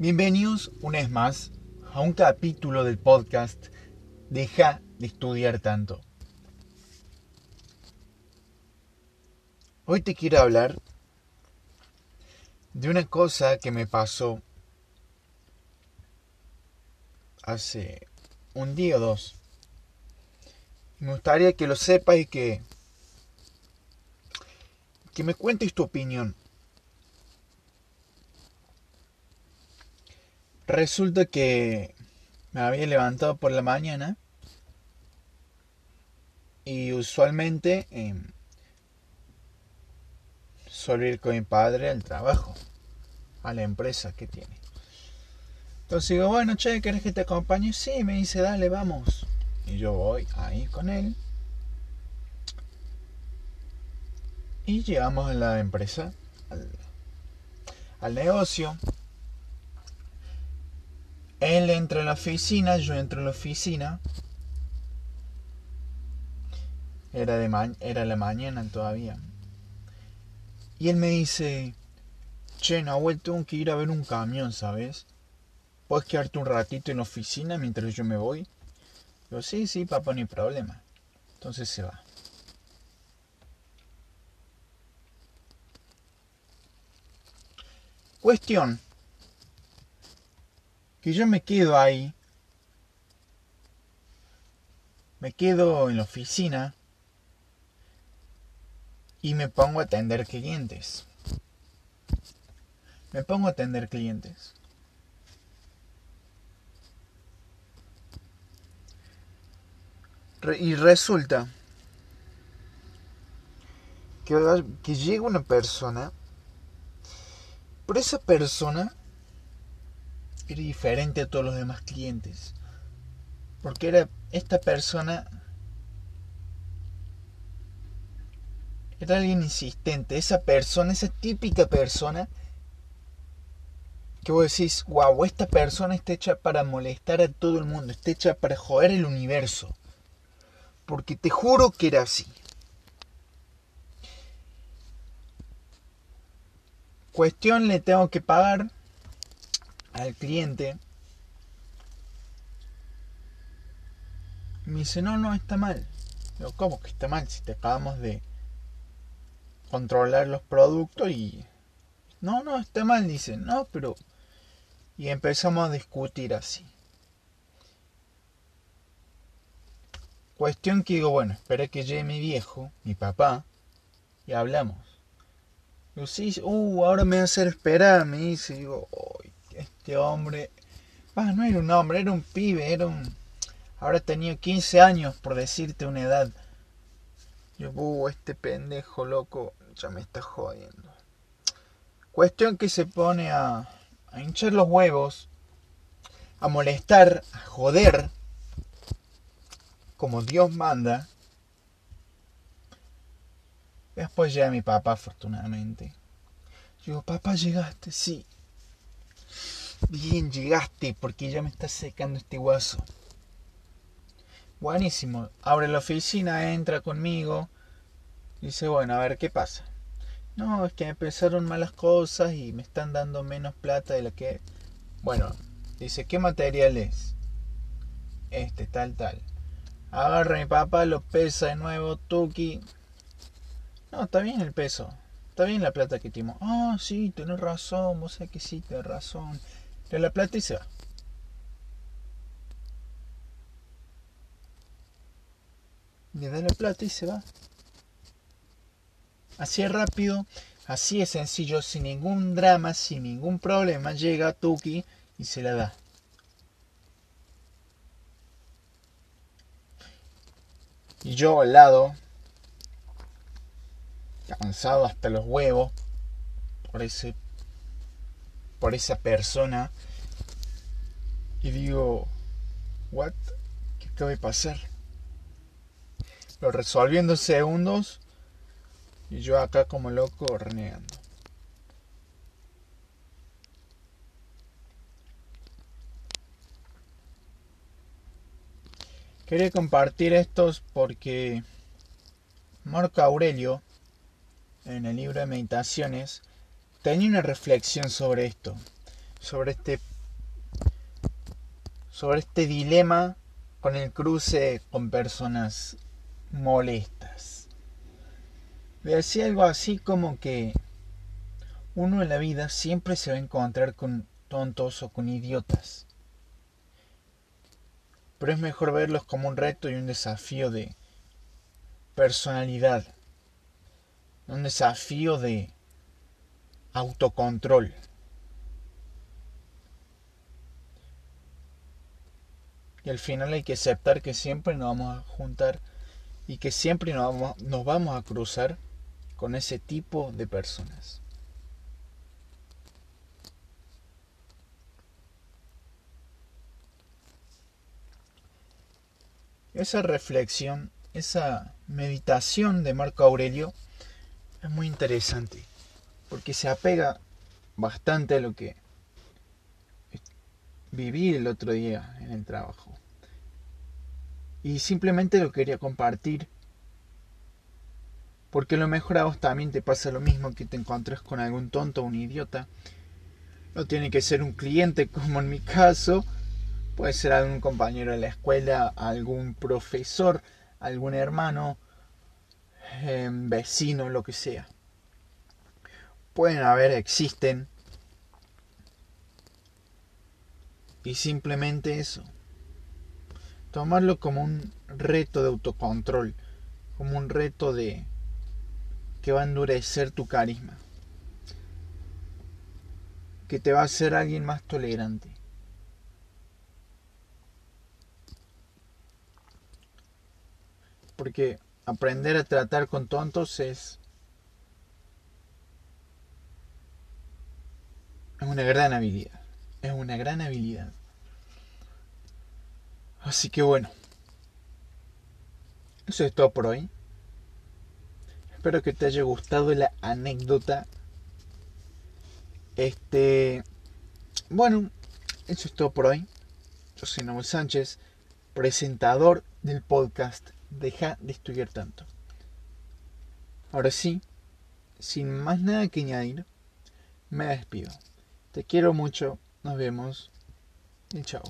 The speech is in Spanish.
Bienvenidos una vez más a un capítulo del podcast Deja de estudiar tanto. Hoy te quiero hablar de una cosa que me pasó hace un día o dos. Me gustaría que lo sepas y que que me cuentes tu opinión. Resulta que me había levantado por la mañana y usualmente eh, suelo ir con mi padre al trabajo, a la empresa que tiene. Entonces digo, bueno, che, ¿querés que te acompañe? Sí, me dice, dale, vamos. Y yo voy ahí con él. Y llegamos a la empresa, al, al negocio. Él entra en la oficina, yo entro en la oficina. Era, de era la mañana todavía. Y él me dice, che, Nahuel, tengo que ir a ver un camión, ¿sabes? ¿Puedes quedarte un ratito en la oficina mientras yo me voy? Yo, sí, sí, papá, no hay problema. Entonces se va. Cuestión que yo me quedo ahí, me quedo en la oficina y me pongo a atender clientes. Me pongo a atender clientes. y resulta que, que llega una persona, pero esa persona era diferente a todos los demás clientes. Porque era esta persona era alguien insistente, esa persona, esa típica persona que vos decís, wow, esta persona está hecha para molestar a todo el mundo, está hecha para joder el universo. Porque te juro que era así. Cuestión le tengo que pagar al cliente, me dice, no, no, está mal. Digo, ¿cómo que está mal? Si te acabamos de controlar los productos y... No, no, está mal, dice, no, pero... Y empezamos a discutir así. Cuestión que digo, bueno, espera que llegue mi viejo, mi papá, y hablamos. Digo, sí, uh, ahora me va a hacer esperar, me dice, digo, este hombre, ah, no era un hombre, era un pibe, era un... Ahora tenía 15 años, por decirte una edad. Yo, uh, este pendejo loco, ya me está jodiendo. Cuestión que se pone a, hinchar los huevos, a molestar, a joder, como Dios manda. Después llega mi papá, afortunadamente. Digo, papá, llegaste, sí. Bien, llegaste porque ya me está secando este guaso. Buenísimo. Abre la oficina, entra conmigo. Dice, bueno, a ver qué pasa. No, es que me empezaron malas cosas y me están dando menos plata de la que... Bueno, dice, ¿qué material es? Este, tal, tal. Agarra mi papá, lo pesa de nuevo, Tuki. No, está bien el peso. Está bien la plata que timo. Ah, sí, tenés razón, vos sabés que sí, tenés razón le la plata y se va. Le da la plata y se va. Así es rápido, así es sencillo, sin ningún drama, sin ningún problema, llega Tuki y se la da. Y yo al lado, cansado hasta los huevos, por ese por esa persona y digo, ¿what? ¿Qué acaba de pasar? Lo resolví en dos segundos y yo acá como loco renegando. Quería compartir estos porque Marco Aurelio, en el libro de meditaciones, tenía una reflexión sobre esto. sobre este sobre este dilema con el cruce con personas molestas. Voy a decir algo así como que uno en la vida siempre se va a encontrar con tontos o con idiotas. Pero es mejor verlos como un reto y un desafío de personalidad. Un desafío de autocontrol. Y al final hay que aceptar que siempre nos vamos a juntar y que siempre nos vamos, nos vamos a cruzar con ese tipo de personas. Esa reflexión, esa meditación de Marco Aurelio es muy interesante porque se apega bastante a lo que viví el otro día en el trabajo. Y simplemente lo quería compartir. Porque a lo mejor a vos también te pasa lo mismo que te encontres con algún tonto un idiota. No tiene que ser un cliente como en mi caso. Puede ser algún compañero de la escuela, algún profesor, algún hermano, em, vecino, lo que sea. Pueden haber, existen Y simplemente eso. Tomarlo como un reto de autocontrol, como un reto de que va a endurecer tu carisma, que te va a hacer alguien más tolerante. Porque aprender a tratar con tontos es es una gran habilidad es una gran habilidad. Así que bueno, eso es todo por hoy. Espero que te haya gustado la anécdota. Este, bueno, eso es todo por hoy. Yo soy Noel Sánchez, presentador del podcast Deja de estudiar tanto. Ahora sí, sin más nada que añadir, me despido. Te quiero mucho nos vemos y chao.